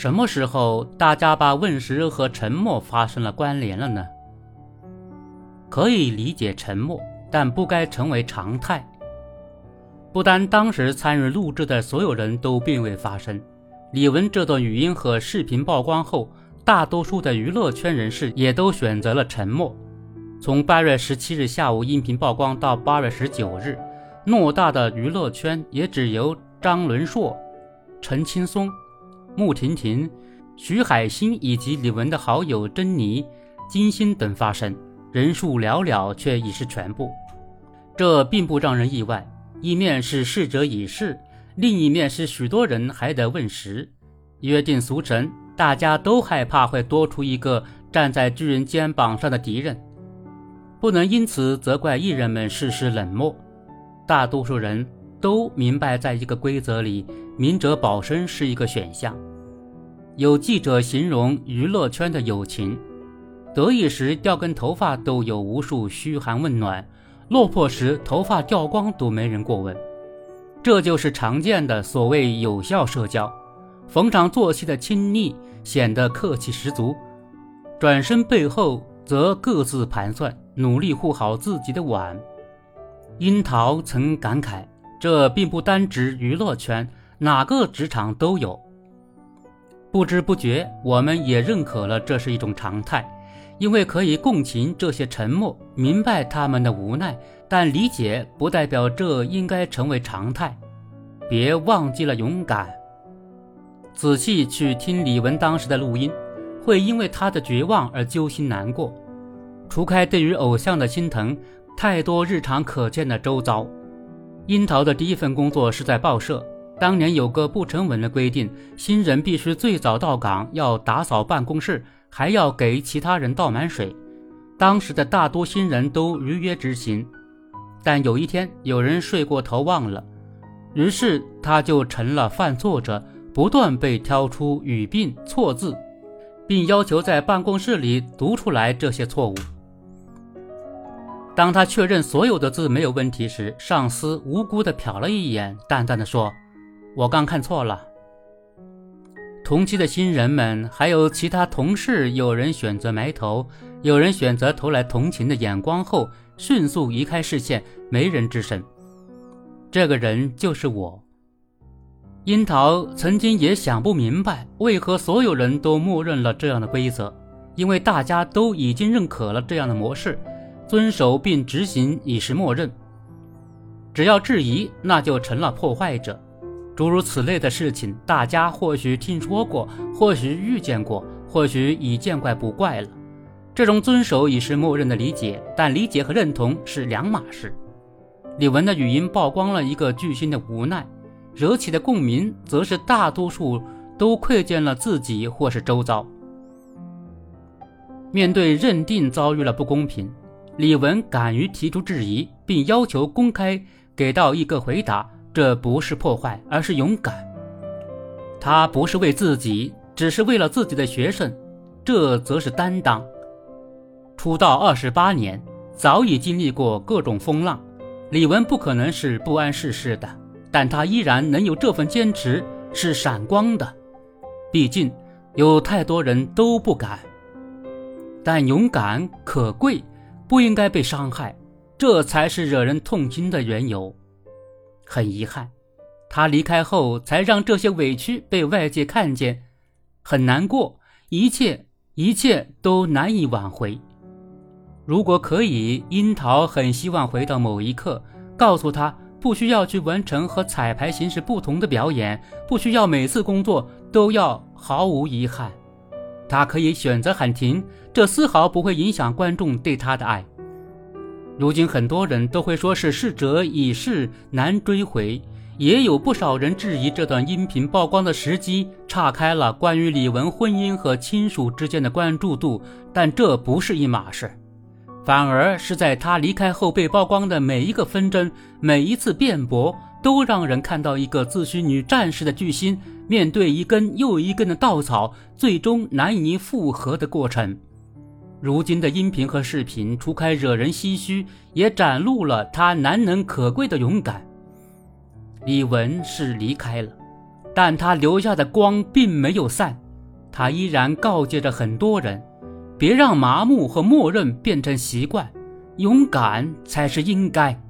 什么时候大家把问时和沉默发生了关联了呢？可以理解沉默，但不该成为常态。不单当时参与录制的所有人都并未发声，李玟这段语音和视频曝光后，大多数的娱乐圈人士也都选择了沉默。从八月十七日下午音频曝光到八月十九日，偌大的娱乐圈也只由张伦硕、陈青松、穆婷婷、徐海星以及李玟的好友珍妮、金星等发声，人数寥寥，却已是全部。这并不让人意外，一面是逝者已逝，另一面是许多人还得问时。约定俗成，大家都害怕会多出一个站在巨人肩膀上的敌人。不能因此责怪艺人们事事冷漠，大多数人都明白，在一个规则里，明哲保身是一个选项。有记者形容娱乐圈的友情：得意时掉根头发都有无数嘘寒问暖，落魄时头发掉光都没人过问。这就是常见的所谓有效社交。逢场作戏的亲昵显得客气十足，转身背后则各自盘算。努力护好自己的碗。樱桃曾感慨：“这并不单指娱乐圈，哪个职场都有。”不知不觉，我们也认可了这是一种常态，因为可以共情这些沉默，明白他们的无奈，但理解不代表这应该成为常态。别忘记了勇敢。仔细去听李玟当时的录音，会因为她的绝望而揪心难过。除开对于偶像的心疼，太多日常可见的周遭。樱桃的第一份工作是在报社，当年有个不成文的规定，新人必须最早到岗，要打扫办公室，还要给其他人倒满水。当时的大多新人都如约执行，但有一天有人睡过头忘了，于是他就成了犯错者，不断被挑出语病错字，并要求在办公室里读出来这些错误。当他确认所有的字没有问题时，上司无辜地瞟了一眼，淡淡的说：“我刚看错了。”同期的新人们还有其他同事，有人选择埋头，有人选择投来同情的眼光后，迅速移开视线，没人吱声。这个人就是我。樱桃曾经也想不明白，为何所有人都默认了这样的规则，因为大家都已经认可了这样的模式。遵守并执行已是默认，只要质疑，那就成了破坏者。诸如此类的事情，大家或许听说过，或许遇见过，或许已见怪不怪了。这种遵守已是默认的理解，但理解和认同是两码事。李玟的语音曝光了一个巨星的无奈，惹起的共鸣，则是大多数都窥见了自己或是周遭。面对认定遭遇了不公平。李文敢于提出质疑，并要求公开给到一个回答，这不是破坏，而是勇敢。他不是为自己，只是为了自己的学生，这则是担当。出道二十八年，早已经历过各种风浪，李文不可能是不谙世事的，但他依然能有这份坚持，是闪光的。毕竟有太多人都不敢，但勇敢可贵。不应该被伤害，这才是惹人痛心的缘由。很遗憾，他离开后才让这些委屈被外界看见，很难过，一切一切都难以挽回。如果可以，樱桃很希望回到某一刻，告诉他不需要去完成和彩排形式不同的表演，不需要每次工作都要毫无遗憾。他可以选择喊停，这丝毫不会影响观众对他的爱。如今很多人都会说是逝者已逝，难追回，也有不少人质疑这段音频曝光的时机岔开了关于李玟婚姻和亲属之间的关注度，但这不是一码事，反而是在他离开后被曝光的每一个纷争、每一次辩驳，都让人看到一个自诩女战士的巨星。面对一根又一根的稻草，最终难以复合的过程。如今的音频和视频，除开惹人唏嘘，也展露了他难能可贵的勇敢。李玟是离开了，但他留下的光并没有散，他依然告诫着很多人：别让麻木和默认变成习惯，勇敢才是应该。